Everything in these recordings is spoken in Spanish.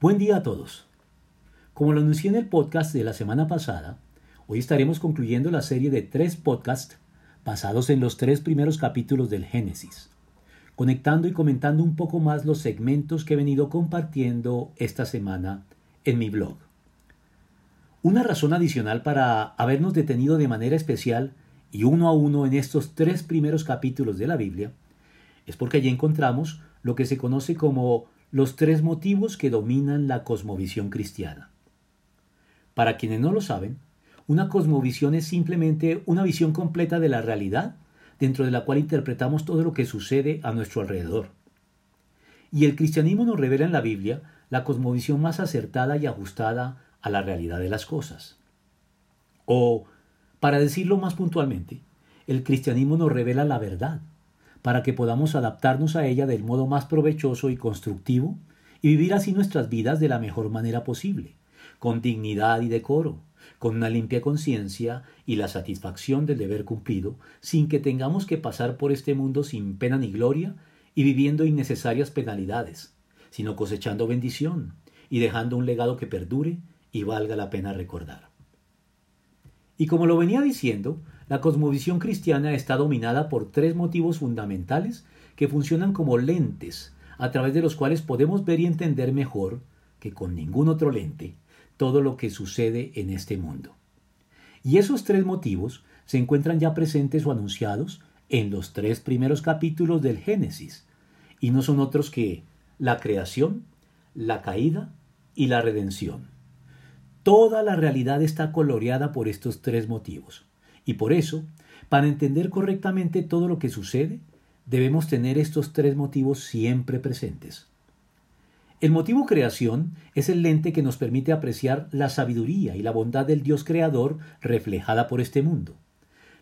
Buen día a todos. Como lo anuncié en el podcast de la semana pasada, hoy estaremos concluyendo la serie de tres podcasts basados en los tres primeros capítulos del Génesis, conectando y comentando un poco más los segmentos que he venido compartiendo esta semana en mi blog. Una razón adicional para habernos detenido de manera especial y uno a uno en estos tres primeros capítulos de la Biblia es porque allí encontramos lo que se conoce como los tres motivos que dominan la cosmovisión cristiana. Para quienes no lo saben, una cosmovisión es simplemente una visión completa de la realidad dentro de la cual interpretamos todo lo que sucede a nuestro alrededor. Y el cristianismo nos revela en la Biblia la cosmovisión más acertada y ajustada a la realidad de las cosas. O, para decirlo más puntualmente, el cristianismo nos revela la verdad, para que podamos adaptarnos a ella del modo más provechoso y constructivo y vivir así nuestras vidas de la mejor manera posible, con dignidad y decoro, con una limpia conciencia y la satisfacción del deber cumplido, sin que tengamos que pasar por este mundo sin pena ni gloria y viviendo innecesarias penalidades, sino cosechando bendición y dejando un legado que perdure y valga la pena recordar. Y como lo venía diciendo, la cosmovisión cristiana está dominada por tres motivos fundamentales que funcionan como lentes a través de los cuales podemos ver y entender mejor que con ningún otro lente todo lo que sucede en este mundo. Y esos tres motivos se encuentran ya presentes o anunciados en los tres primeros capítulos del Génesis, y no son otros que la creación, la caída y la redención. Toda la realidad está coloreada por estos tres motivos. Y por eso, para entender correctamente todo lo que sucede, debemos tener estos tres motivos siempre presentes. El motivo creación es el lente que nos permite apreciar la sabiduría y la bondad del Dios creador reflejada por este mundo,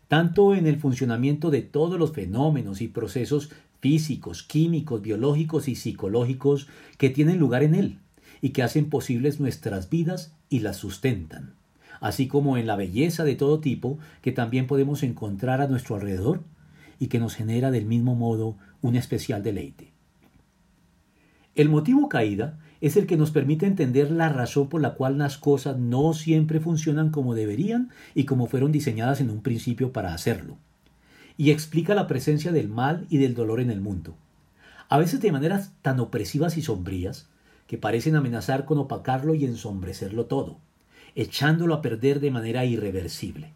tanto en el funcionamiento de todos los fenómenos y procesos físicos, químicos, biológicos y psicológicos que tienen lugar en él y que hacen posibles nuestras vidas y las sustentan así como en la belleza de todo tipo que también podemos encontrar a nuestro alrededor y que nos genera del mismo modo un especial deleite. El motivo caída es el que nos permite entender la razón por la cual las cosas no siempre funcionan como deberían y como fueron diseñadas en un principio para hacerlo. Y explica la presencia del mal y del dolor en el mundo. A veces de maneras tan opresivas y sombrías que parecen amenazar con opacarlo y ensombrecerlo todo echándolo a perder de manera irreversible.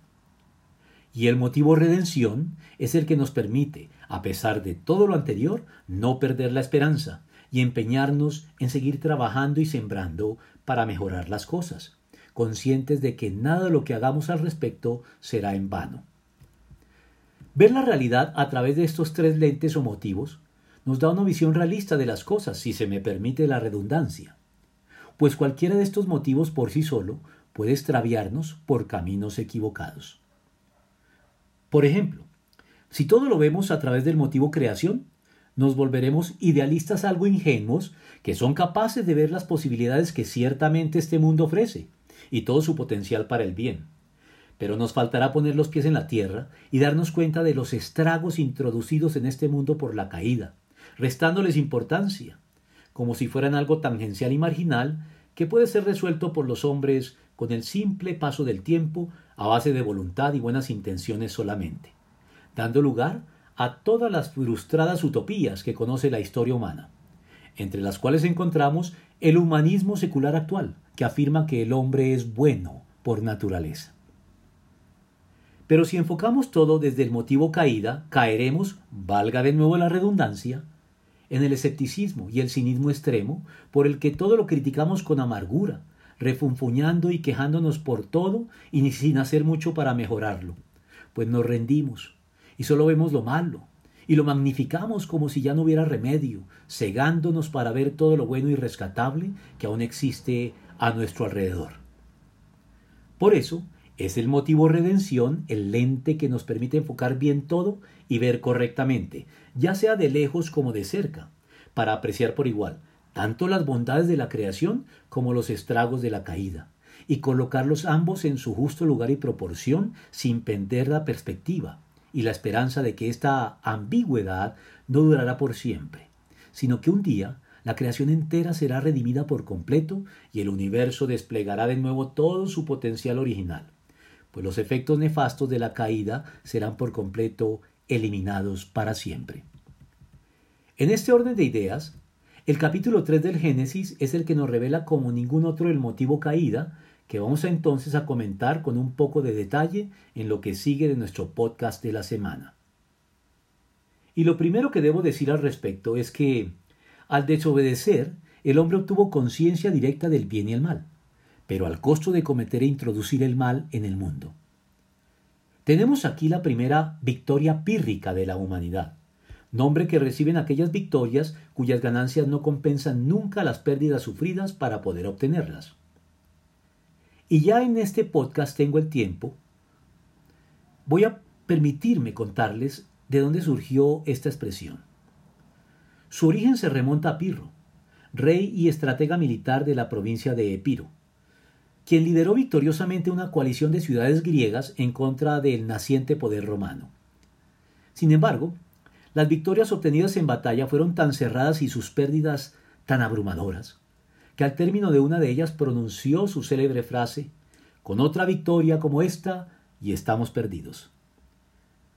Y el motivo redención es el que nos permite, a pesar de todo lo anterior, no perder la esperanza y empeñarnos en seguir trabajando y sembrando para mejorar las cosas, conscientes de que nada de lo que hagamos al respecto será en vano. Ver la realidad a través de estos tres lentes o motivos nos da una visión realista de las cosas, si se me permite la redundancia, pues cualquiera de estos motivos por sí solo puede extraviarnos por caminos equivocados. Por ejemplo, si todo lo vemos a través del motivo creación, nos volveremos idealistas algo ingenuos que son capaces de ver las posibilidades que ciertamente este mundo ofrece y todo su potencial para el bien. Pero nos faltará poner los pies en la tierra y darnos cuenta de los estragos introducidos en este mundo por la caída, restándoles importancia, como si fueran algo tangencial y marginal que puede ser resuelto por los hombres con el simple paso del tiempo a base de voluntad y buenas intenciones solamente, dando lugar a todas las frustradas utopías que conoce la historia humana, entre las cuales encontramos el humanismo secular actual, que afirma que el hombre es bueno por naturaleza. Pero si enfocamos todo desde el motivo caída, caeremos, valga de nuevo la redundancia, en el escepticismo y el cinismo extremo, por el que todo lo criticamos con amargura, refunfuñando y quejándonos por todo y sin hacer mucho para mejorarlo. Pues nos rendimos y solo vemos lo malo y lo magnificamos como si ya no hubiera remedio, cegándonos para ver todo lo bueno y rescatable que aún existe a nuestro alrededor. Por eso, es el motivo redención el lente que nos permite enfocar bien todo y ver correctamente, ya sea de lejos como de cerca, para apreciar por igual tanto las bondades de la creación como los estragos de la caída, y colocarlos ambos en su justo lugar y proporción sin perder la perspectiva y la esperanza de que esta ambigüedad no durará por siempre, sino que un día la creación entera será redimida por completo y el universo desplegará de nuevo todo su potencial original, pues los efectos nefastos de la caída serán por completo eliminados para siempre. En este orden de ideas, el capítulo 3 del Génesis es el que nos revela como ningún otro el motivo caída, que vamos entonces a comentar con un poco de detalle en lo que sigue de nuestro podcast de la semana. Y lo primero que debo decir al respecto es que, al desobedecer, el hombre obtuvo conciencia directa del bien y el mal, pero al costo de cometer e introducir el mal en el mundo. Tenemos aquí la primera victoria pírrica de la humanidad, nombre que reciben aquellas victorias cuyas ganancias no compensan nunca las pérdidas sufridas para poder obtenerlas. Y ya en este podcast tengo el tiempo, voy a permitirme contarles de dónde surgió esta expresión. Su origen se remonta a Pirro, rey y estratega militar de la provincia de Epiro, quien lideró victoriosamente una coalición de ciudades griegas en contra del naciente poder romano. Sin embargo, las victorias obtenidas en batalla fueron tan cerradas y sus pérdidas tan abrumadoras, que al término de una de ellas pronunció su célebre frase, con otra victoria como esta, y estamos perdidos.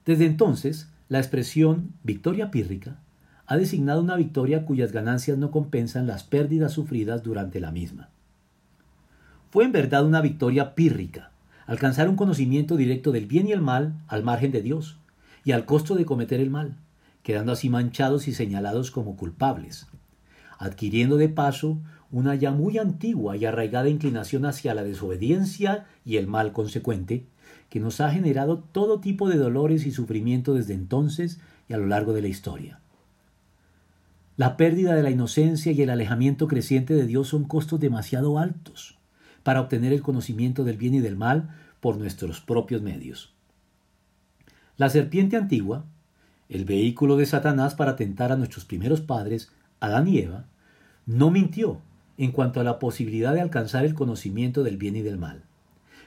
Desde entonces, la expresión victoria pírrica ha designado una victoria cuyas ganancias no compensan las pérdidas sufridas durante la misma. Fue en verdad una victoria pírrica, alcanzar un conocimiento directo del bien y el mal al margen de Dios, y al costo de cometer el mal, quedando así manchados y señalados como culpables, adquiriendo de paso una ya muy antigua y arraigada inclinación hacia la desobediencia y el mal consecuente, que nos ha generado todo tipo de dolores y sufrimiento desde entonces y a lo largo de la historia. La pérdida de la inocencia y el alejamiento creciente de Dios son costos demasiado altos para obtener el conocimiento del bien y del mal por nuestros propios medios. La serpiente antigua, el vehículo de Satanás para tentar a nuestros primeros padres, Adán y Eva, no mintió en cuanto a la posibilidad de alcanzar el conocimiento del bien y del mal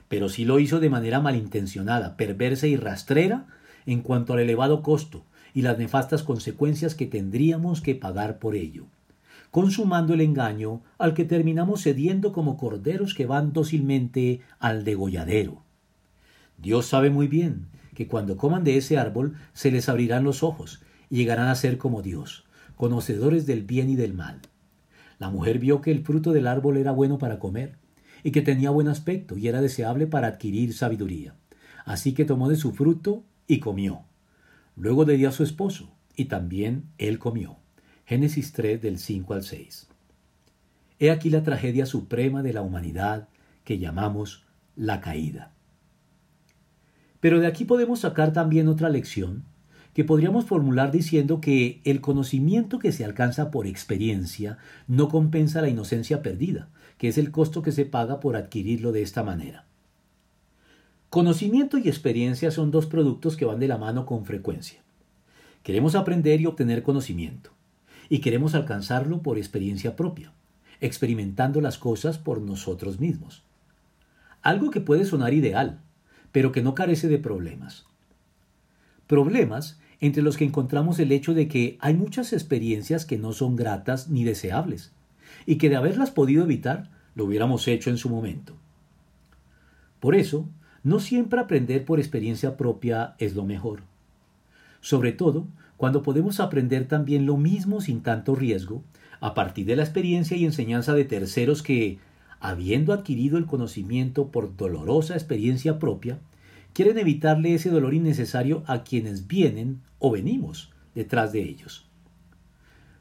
pero sí lo hizo de manera malintencionada, perversa y rastrera en cuanto al elevado costo y las nefastas consecuencias que tendríamos que pagar por ello, consumando el engaño al que terminamos cediendo como corderos que van dócilmente al degolladero. Dios sabe muy bien que cuando coman de ese árbol se les abrirán los ojos y llegarán a ser como Dios, conocedores del bien y del mal. La mujer vio que el fruto del árbol era bueno para comer, y que tenía buen aspecto y era deseable para adquirir sabiduría. Así que tomó de su fruto y comió. Luego le dio a su esposo y también él comió. Génesis 3 del 5 al 6. He aquí la tragedia suprema de la humanidad que llamamos la caída. Pero de aquí podemos sacar también otra lección que podríamos formular diciendo que el conocimiento que se alcanza por experiencia no compensa la inocencia perdida, que es el costo que se paga por adquirirlo de esta manera. Conocimiento y experiencia son dos productos que van de la mano con frecuencia. Queremos aprender y obtener conocimiento, y queremos alcanzarlo por experiencia propia, experimentando las cosas por nosotros mismos. Algo que puede sonar ideal, pero que no carece de problemas. Problemas entre los que encontramos el hecho de que hay muchas experiencias que no son gratas ni deseables, y que de haberlas podido evitar, lo hubiéramos hecho en su momento. Por eso, no siempre aprender por experiencia propia es lo mejor. Sobre todo, cuando podemos aprender también lo mismo sin tanto riesgo, a partir de la experiencia y enseñanza de terceros que, habiendo adquirido el conocimiento por dolorosa experiencia propia, quieren evitarle ese dolor innecesario a quienes vienen o venimos detrás de ellos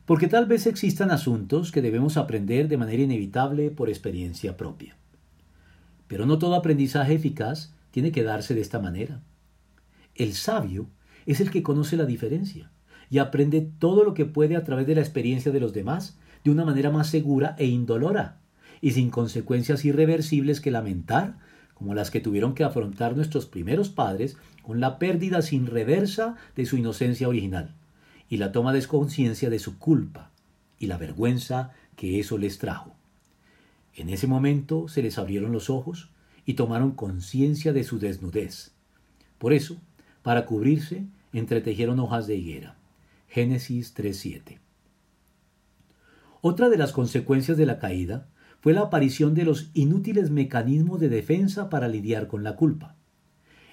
porque tal vez existan asuntos que debemos aprender de manera inevitable por experiencia propia. Pero no todo aprendizaje eficaz tiene que darse de esta manera. El sabio es el que conoce la diferencia y aprende todo lo que puede a través de la experiencia de los demás de una manera más segura e indolora y sin consecuencias irreversibles que lamentar, como las que tuvieron que afrontar nuestros primeros padres con la pérdida sin reversa de su inocencia original y la toma de conciencia de su culpa y la vergüenza que eso les trajo. En ese momento se les abrieron los ojos y tomaron conciencia de su desnudez. Por eso, para cubrirse, entretejieron hojas de higuera. Génesis 3.7. Otra de las consecuencias de la caída fue la aparición de los inútiles mecanismos de defensa para lidiar con la culpa,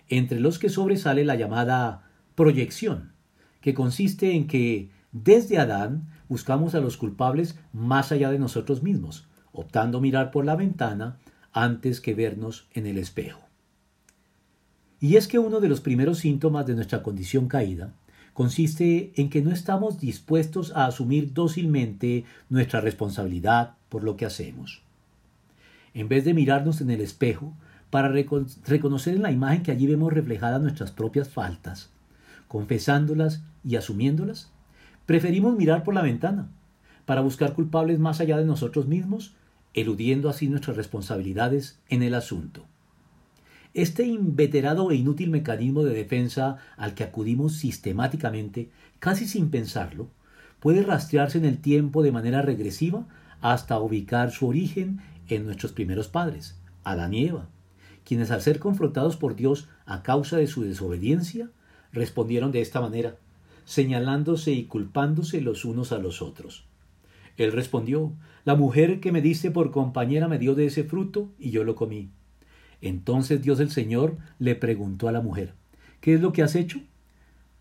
entre los que sobresale la llamada proyección, que consiste en que desde Adán buscamos a los culpables más allá de nosotros mismos, optando mirar por la ventana antes que vernos en el espejo. Y es que uno de los primeros síntomas de nuestra condición caída consiste en que no estamos dispuestos a asumir dócilmente nuestra responsabilidad por lo que hacemos. En vez de mirarnos en el espejo para reconocer en la imagen que allí vemos reflejadas nuestras propias faltas, confesándolas y asumiéndolas, preferimos mirar por la ventana para buscar culpables más allá de nosotros mismos, eludiendo así nuestras responsabilidades en el asunto. Este inveterado e inútil mecanismo de defensa al que acudimos sistemáticamente, casi sin pensarlo, puede rastrearse en el tiempo de manera regresiva hasta ubicar su origen en nuestros primeros padres, Adán y Eva, quienes al ser confrontados por Dios a causa de su desobediencia, respondieron de esta manera, señalándose y culpándose los unos a los otros. Él respondió, La mujer que me diste por compañera me dio de ese fruto y yo lo comí. Entonces Dios el Señor le preguntó a la mujer, ¿qué es lo que has hecho?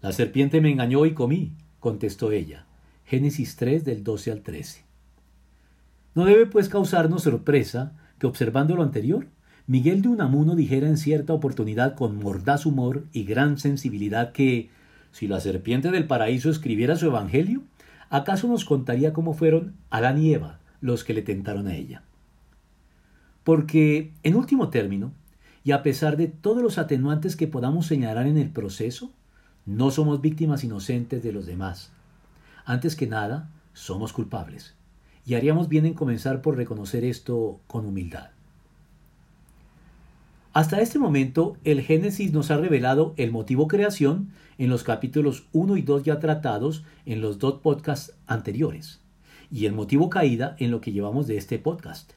La serpiente me engañó y comí, contestó ella. Génesis 3 del 12 al 13. No debe pues causarnos sorpresa que observando lo anterior, Miguel de Unamuno dijera en cierta oportunidad con mordaz humor y gran sensibilidad que, si la serpiente del paraíso escribiera su evangelio, ¿acaso nos contaría cómo fueron Adán y Eva los que le tentaron a ella? Porque, en último término, y a pesar de todos los atenuantes que podamos señalar en el proceso, no somos víctimas inocentes de los demás. Antes que nada, somos culpables. Y haríamos bien en comenzar por reconocer esto con humildad. Hasta este momento, el Génesis nos ha revelado el motivo creación en los capítulos 1 y 2 ya tratados en los dos podcasts anteriores, y el motivo caída en lo que llevamos de este podcast.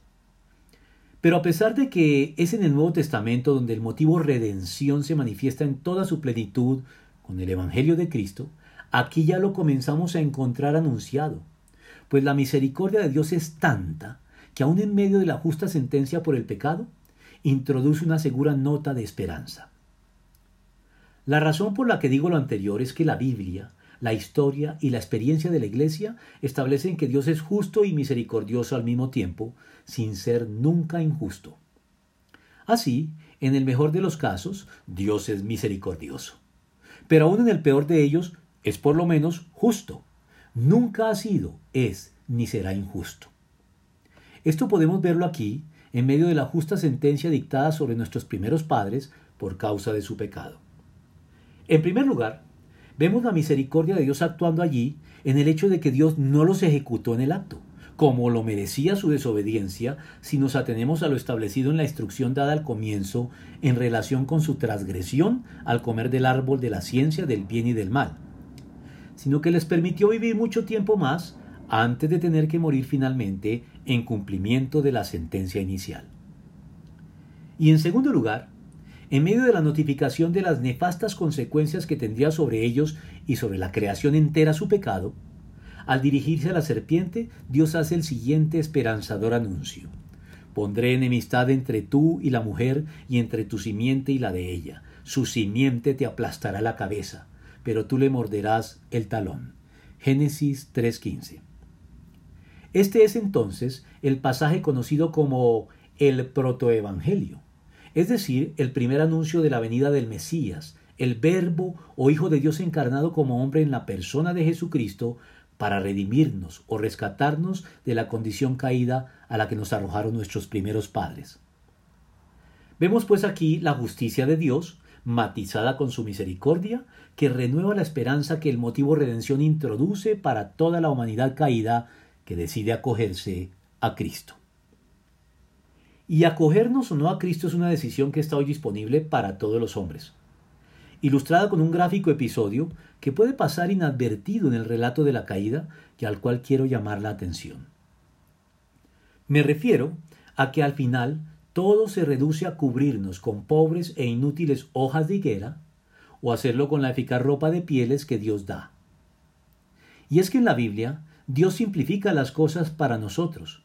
Pero a pesar de que es en el Nuevo Testamento donde el motivo redención se manifiesta en toda su plenitud con el Evangelio de Cristo, aquí ya lo comenzamos a encontrar anunciado, pues la misericordia de Dios es tanta que aun en medio de la justa sentencia por el pecado, introduce una segura nota de esperanza. La razón por la que digo lo anterior es que la Biblia, la historia y la experiencia de la Iglesia establecen que Dios es justo y misericordioso al mismo tiempo, sin ser nunca injusto. Así, en el mejor de los casos, Dios es misericordioso. Pero aún en el peor de ellos, es por lo menos justo. Nunca ha sido, es, ni será injusto. Esto podemos verlo aquí, en medio de la justa sentencia dictada sobre nuestros primeros padres por causa de su pecado. En primer lugar, vemos la misericordia de Dios actuando allí en el hecho de que Dios no los ejecutó en el acto como lo merecía su desobediencia si nos atenemos a lo establecido en la instrucción dada al comienzo en relación con su transgresión al comer del árbol de la ciencia del bien y del mal, sino que les permitió vivir mucho tiempo más antes de tener que morir finalmente en cumplimiento de la sentencia inicial. Y en segundo lugar, en medio de la notificación de las nefastas consecuencias que tendría sobre ellos y sobre la creación entera su pecado, al dirigirse a la serpiente, Dios hace el siguiente esperanzador anuncio. Pondré enemistad entre tú y la mujer y entre tu simiente y la de ella. Su simiente te aplastará la cabeza, pero tú le morderás el talón. Génesis 3.15. Este es entonces el pasaje conocido como el protoevangelio, es decir, el primer anuncio de la venida del Mesías, el Verbo o Hijo de Dios encarnado como hombre en la persona de Jesucristo para redimirnos o rescatarnos de la condición caída a la que nos arrojaron nuestros primeros padres. Vemos pues aquí la justicia de Dios, matizada con su misericordia, que renueva la esperanza que el motivo redención introduce para toda la humanidad caída que decide acogerse a Cristo. Y acogernos o no a Cristo es una decisión que está hoy disponible para todos los hombres ilustrada con un gráfico episodio que puede pasar inadvertido en el relato de la caída y al cual quiero llamar la atención. Me refiero a que al final todo se reduce a cubrirnos con pobres e inútiles hojas de higuera o hacerlo con la eficaz ropa de pieles que Dios da. Y es que en la Biblia Dios simplifica las cosas para nosotros,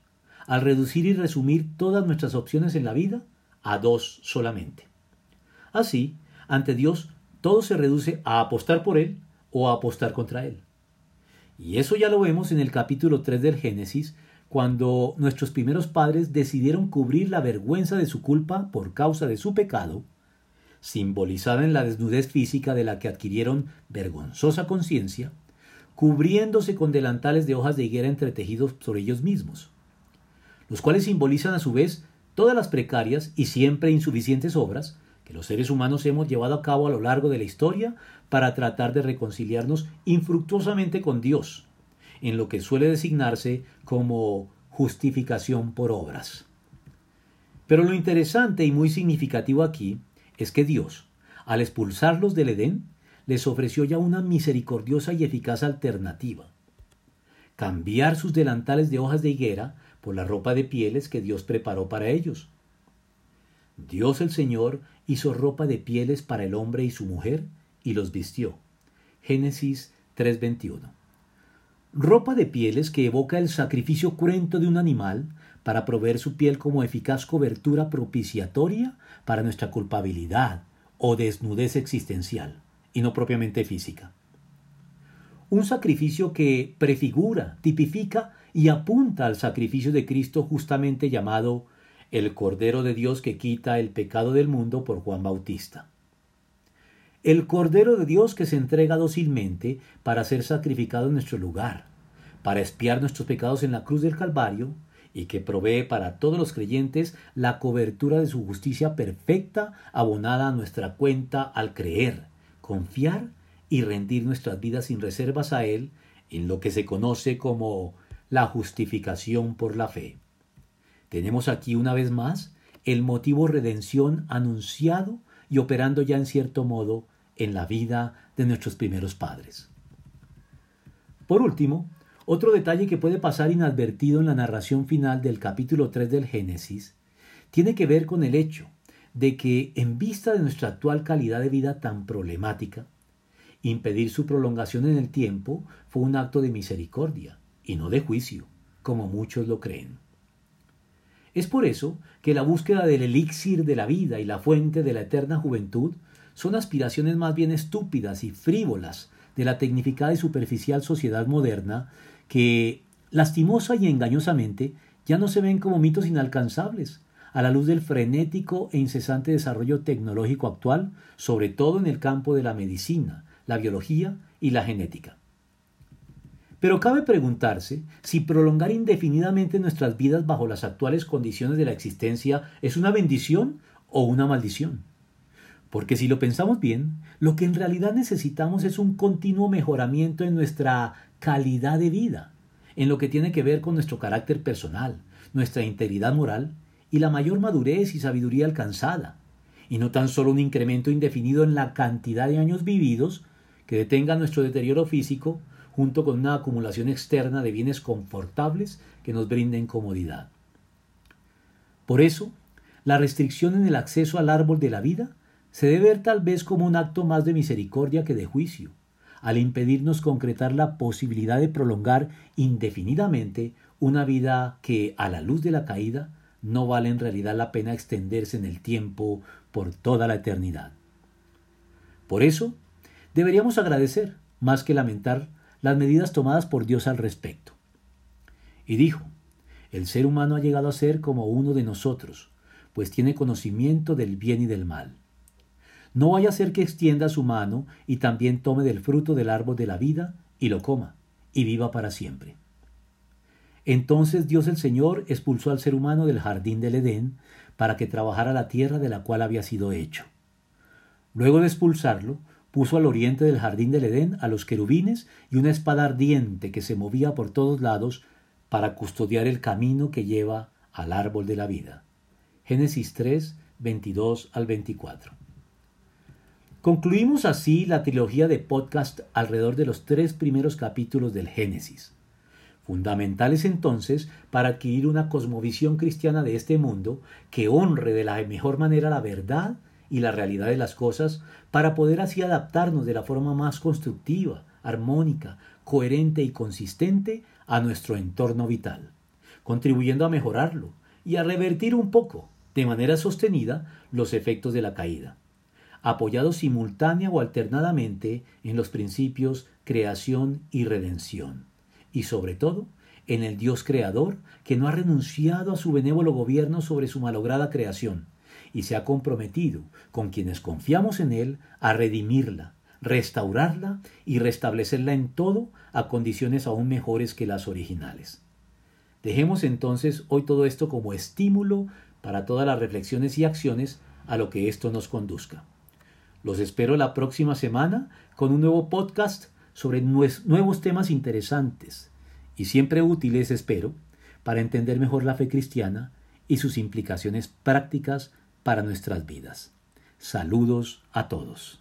al reducir y resumir todas nuestras opciones en la vida a dos solamente. Así, ante Dios, todo se reduce a apostar por Él o a apostar contra Él. Y eso ya lo vemos en el capítulo 3 del Génesis, cuando nuestros primeros padres decidieron cubrir la vergüenza de su culpa por causa de su pecado, simbolizada en la desnudez física de la que adquirieron vergonzosa conciencia, cubriéndose con delantales de hojas de higuera entretejidos sobre ellos mismos, los cuales simbolizan a su vez todas las precarias y siempre insuficientes obras que los seres humanos hemos llevado a cabo a lo largo de la historia para tratar de reconciliarnos infructuosamente con Dios, en lo que suele designarse como justificación por obras. Pero lo interesante y muy significativo aquí es que Dios, al expulsarlos del Edén, les ofreció ya una misericordiosa y eficaz alternativa. Cambiar sus delantales de hojas de higuera por la ropa de pieles que Dios preparó para ellos. Dios el Señor hizo ropa de pieles para el hombre y su mujer y los vistió. Génesis 3:21. Ropa de pieles que evoca el sacrificio cruento de un animal para proveer su piel como eficaz cobertura propiciatoria para nuestra culpabilidad o desnudez existencial, y no propiamente física. Un sacrificio que prefigura, tipifica y apunta al sacrificio de Cristo justamente llamado el Cordero de Dios que quita el pecado del mundo por Juan Bautista. El Cordero de Dios que se entrega dócilmente para ser sacrificado en nuestro lugar, para expiar nuestros pecados en la cruz del Calvario y que provee para todos los creyentes la cobertura de su justicia perfecta abonada a nuestra cuenta al creer, confiar y rendir nuestras vidas sin reservas a Él en lo que se conoce como la justificación por la fe. Tenemos aquí una vez más el motivo redención anunciado y operando ya en cierto modo en la vida de nuestros primeros padres. Por último, otro detalle que puede pasar inadvertido en la narración final del capítulo 3 del Génesis tiene que ver con el hecho de que, en vista de nuestra actual calidad de vida tan problemática, impedir su prolongación en el tiempo fue un acto de misericordia y no de juicio, como muchos lo creen. Es por eso que la búsqueda del elixir de la vida y la fuente de la eterna juventud son aspiraciones más bien estúpidas y frívolas de la tecnificada y superficial sociedad moderna que, lastimosa y engañosamente, ya no se ven como mitos inalcanzables, a la luz del frenético e incesante desarrollo tecnológico actual, sobre todo en el campo de la medicina, la biología y la genética. Pero cabe preguntarse si prolongar indefinidamente nuestras vidas bajo las actuales condiciones de la existencia es una bendición o una maldición. Porque si lo pensamos bien, lo que en realidad necesitamos es un continuo mejoramiento en nuestra calidad de vida, en lo que tiene que ver con nuestro carácter personal, nuestra integridad moral y la mayor madurez y sabiduría alcanzada, y no tan solo un incremento indefinido en la cantidad de años vividos que detenga nuestro deterioro físico junto con una acumulación externa de bienes confortables que nos brinden comodidad. Por eso, la restricción en el acceso al árbol de la vida se debe ver tal vez como un acto más de misericordia que de juicio, al impedirnos concretar la posibilidad de prolongar indefinidamente una vida que, a la luz de la caída, no vale en realidad la pena extenderse en el tiempo por toda la eternidad. Por eso, deberíamos agradecer, más que lamentar, las medidas tomadas por Dios al respecto. Y dijo, el ser humano ha llegado a ser como uno de nosotros, pues tiene conocimiento del bien y del mal. No vaya a ser que extienda su mano y también tome del fruto del árbol de la vida y lo coma, y viva para siempre. Entonces Dios el Señor expulsó al ser humano del jardín del Edén para que trabajara la tierra de la cual había sido hecho. Luego de expulsarlo, puso al oriente del jardín del Edén a los querubines y una espada ardiente que se movía por todos lados para custodiar el camino que lleva al árbol de la vida. Génesis 3, 22 al 24. Concluimos así la trilogía de podcast alrededor de los tres primeros capítulos del Génesis, fundamentales entonces para adquirir una cosmovisión cristiana de este mundo que honre de la mejor manera la verdad y la realidad de las cosas para poder así adaptarnos de la forma más constructiva, armónica, coherente y consistente a nuestro entorno vital, contribuyendo a mejorarlo y a revertir un poco, de manera sostenida, los efectos de la caída, apoyados simultánea o alternadamente en los principios creación y redención, y sobre todo en el Dios creador que no ha renunciado a su benévolo gobierno sobre su malograda creación, y se ha comprometido, con quienes confiamos en Él, a redimirla, restaurarla y restablecerla en todo a condiciones aún mejores que las originales. Dejemos entonces hoy todo esto como estímulo para todas las reflexiones y acciones a lo que esto nos conduzca. Los espero la próxima semana con un nuevo podcast sobre nuevos temas interesantes y siempre útiles, espero, para entender mejor la fe cristiana y sus implicaciones prácticas para nuestras vidas. Saludos a todos.